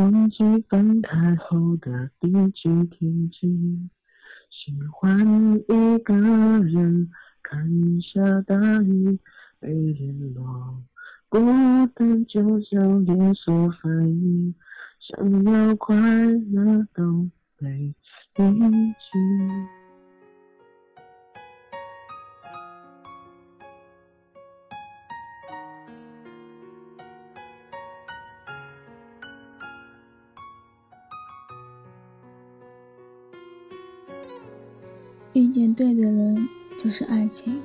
忘记分开后的第几天起，喜欢一个人看下大雨，被联络，孤单就像连锁反应，想要快乐都被抑制。遇见对的人就是爱情。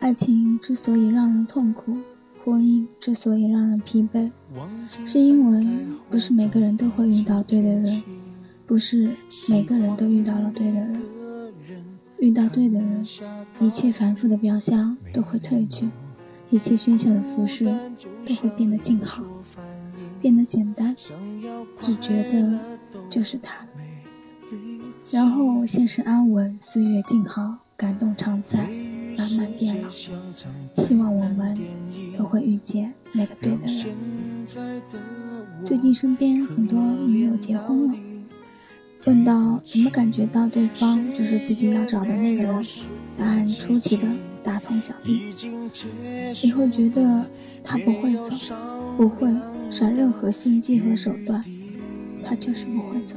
爱情之所以让人痛苦，婚姻之所以让人疲惫，是因为不是每个人都会遇到对的人，不是每个人都遇到了对的人。遇到对的人，一切繁复的表象都会褪去，一切喧嚣的服饰都会变得静好，变得简单，只觉得就是他。然后现实安稳，岁月静好，感动常在，慢慢变老。希望我们都会遇见那个对的人。最近身边很多女友结婚了，问到怎么感觉到对方就是自己要找的那个人，答案出奇的大同小异。你会觉得他不会走，不会耍任何心机和手段，他就是不会走。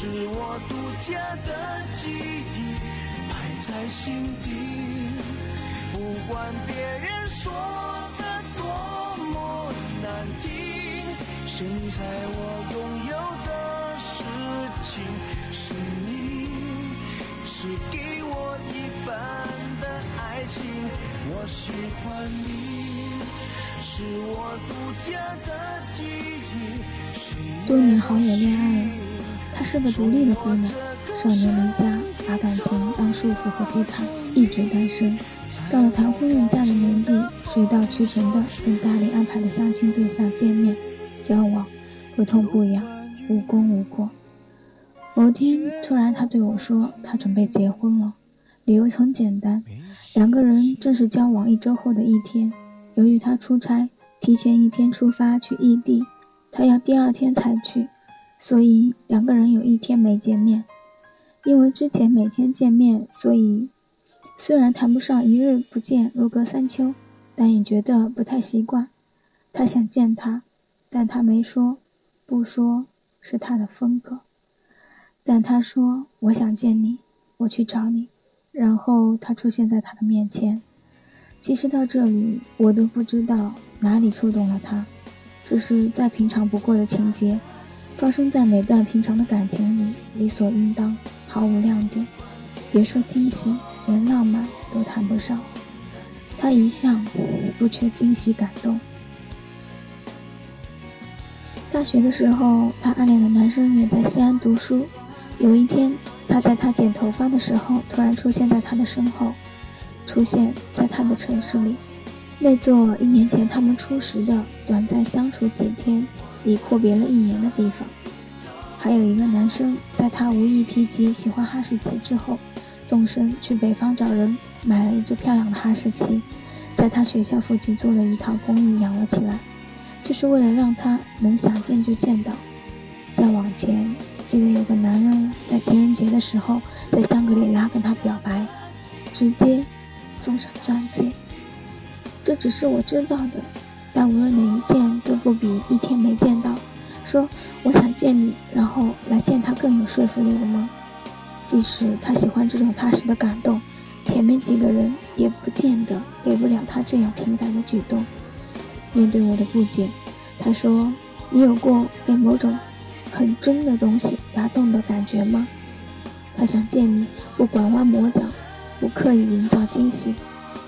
是我独家的记忆，埋在心底。不管别人说的多么难听，现在我拥有的事情是你，是给我一半的爱情。我喜欢你，是我独家的记忆。多年好友恋爱了。她是个独立的姑娘，少年离家，把感情当束缚和羁绊，一直单身。到了谈婚论嫁的年纪，水到渠成的跟家里安排的相亲对象见面、交往，不痛不痒，无功无过。某天突然，他对我说，他准备结婚了，理由很简单，两个人正式交往一周后的一天，由于他出差，提前一天出发去异地，他要第二天才去。所以两个人有一天没见面，因为之前每天见面，所以虽然谈不上一日不见如隔三秋，但也觉得不太习惯。他想见他，但他没说，不说是他的风格。但他说我想见你，我去找你，然后他出现在他的面前。其实到这里我都不知道哪里触动了他，只是再平常不过的情节。发生在每段平常的感情里，理所应当，毫无亮点。别说惊喜，连浪漫都谈不上。他一向不缺惊喜感动。大学的时候，他暗恋的男生远在西安读书。有一天，他在他剪头发的时候，突然出现在他的身后，出现在他的城市里，那座一年前他们初识的、短暂相处几天。已阔别了一年的地方，还有一个男生，在他无意提及喜欢哈士奇之后，动身去北方找人，买了一只漂亮的哈士奇，在他学校附近租了一套公寓养了起来，就是为了让他能想见就见到。再往前，记得有个男人在情人节的时候，在香格里拉跟他表白，直接送上钻戒。这只是我知道的。但无论哪一件都不比一天没见到，说我想见你，然后来见他更有说服力的吗？即使他喜欢这种踏实的感动，前面几个人也不见得给不了他这样平凡的举动。面对我的不解，他说：“你有过被某种很真的东西打动的感觉吗？”他想见你，不拐弯抹角，不刻意营造惊喜，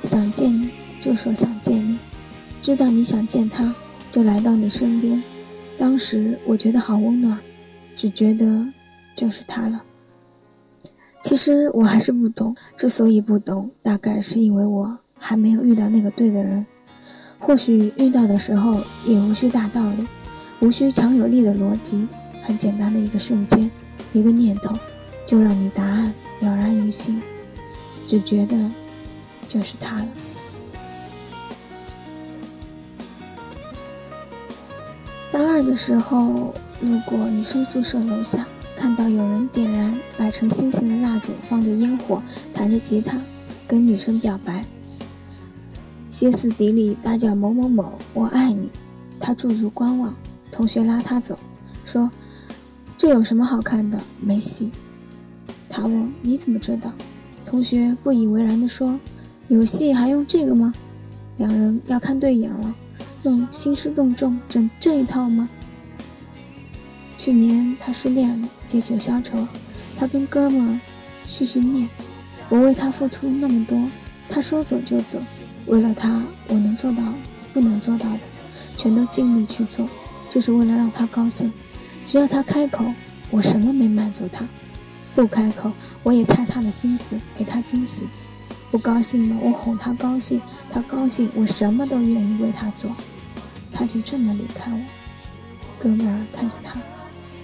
想见你就说想见你，知道你想见他，就来到你身边。当时我觉得好温暖，只觉得就是他了。其实我还是不懂，之所以不懂，大概是因为我还没有遇到那个对的人。或许遇到的时候也无需大道理，无需强有力的逻辑，很简单的一个瞬间，一个念头，就让你答案了然于心，只觉得就是他了。大二的时候，路过女生宿舍楼下。看到有人点燃摆成心形的蜡烛，放着烟火，弹着吉他，跟女生表白，歇斯底里大叫某某某，我爱你。他驻足观望，同学拉他走，说：“这有什么好看的？没戏。”他问：“你怎么知道？”同学不以为然地说：“有戏还用这个吗？两人要看对眼了，用兴师动众整这一套吗？”去年他失恋了，借酒消愁。他跟哥们叙叙念，我为他付出那么多，他说走就走。为了他，我能做到不能做到的，全都尽力去做，就是为了让他高兴。只要他开口，我什么没满足他；不开口，我也猜他的心思，给他惊喜。不高兴了，我哄他高兴；他高兴，我什么都愿意为他做。他就这么离开我。哥们儿看着他。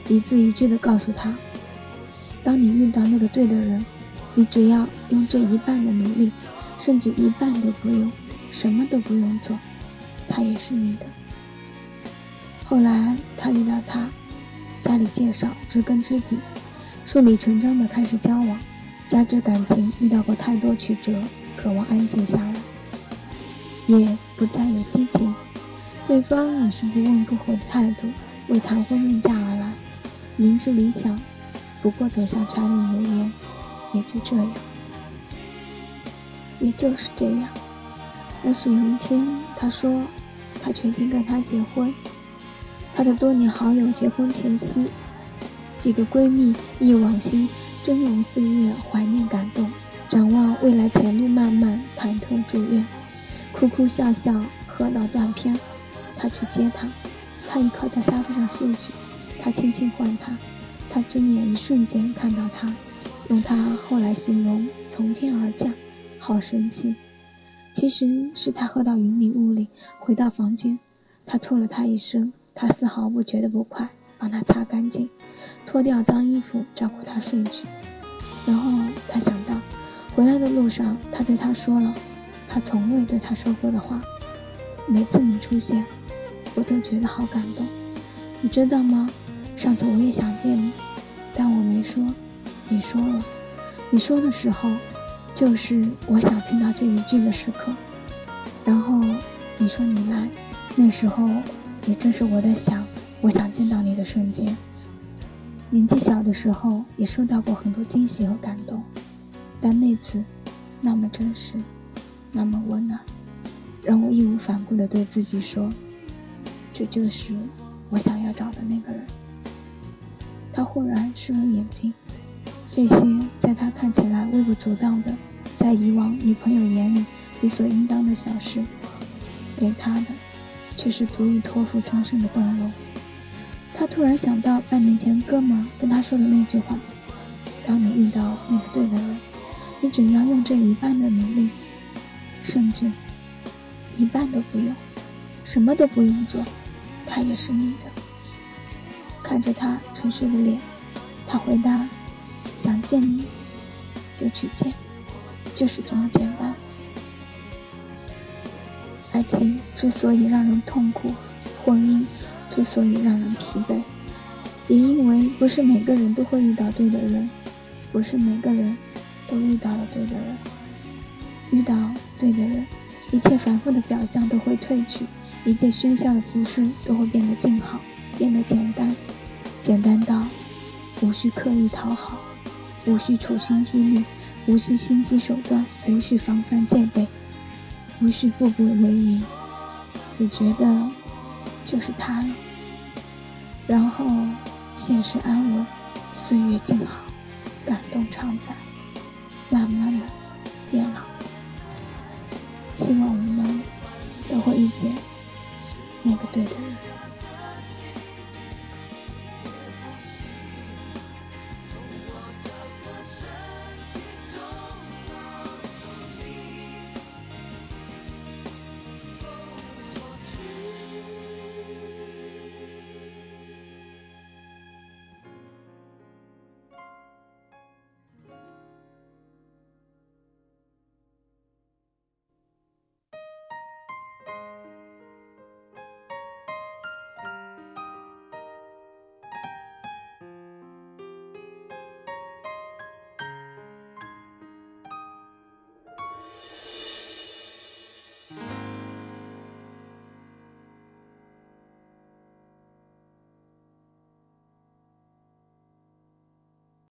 一字一句的告诉他：“当你遇到那个对的人，你只要用这一半的努力，甚至一半都不用，什么都不用做，他也是你的。”后来他遇到他，家里介绍，知根知底，顺理成章的开始交往。加之感情遇到过太多曲折，渴望安静下来，也不再有激情。对方也是不温不火的态度，为谈婚论嫁而来。明知理想，不过走向柴米油盐，也就这样，也就是这样。但是有一天，他说他决定跟他结婚。他的多年好友结婚前夕，几个闺蜜忆往昔峥嵘岁月，怀念感动，展望未来前路漫漫，忐忑祝愿，哭哭笑笑，喝到断片。他去接她，他倚靠在沙发上睡去。他轻轻唤他，他睁眼一瞬间看到他，用他后来形容从天而降，好神奇。其实是他喝到云里雾里，回到房间，他吐了他一身，他丝毫不觉得不快，帮他擦干净，脱掉脏衣服，照顾他睡去。然后他想到，回来的路上，他对他说了他从未对他说过的话。每次你出现，我都觉得好感动，你知道吗？上次我也想见你，但我没说，你说了。你说的时候，就是我想听到这一句的时刻。然后你说你来，那时候也正是我在想，我想见到你的瞬间。年纪小的时候也收到过很多惊喜和感动，但那次那么真实，那么温暖，让我义无反顾地对自己说，这就是我想要找的那个人。他忽然湿了眼睛，这些在他看起来微不足道的，在以往女朋友眼里理所应当的小事，给他的却是足以托付终身的动容。他突然想到半年前哥们跟他说的那句话：“当你遇到那个对的人，你只要用这一半的努力，甚至一半都不用，什么都不用做，他也是你的。”看着他沉睡的脸，他回答：“想见你，就去见，就是这么简单。”爱情之所以让人痛苦，婚姻之所以让人疲惫，也因为不是每个人都会遇到对的人，不是每个人都遇到了对的人。遇到对的人，一切繁复的表象都会褪去，一切喧嚣的服饰都会变得静好，变得简单。简单到无需刻意讨好，无需处心积虑，无需心机手段，无需防范戒备，无需步步为营，只觉得就是他了。然后现实安稳，岁月静好，感动常在，慢慢的变老。希望我们都会遇见那个对的人。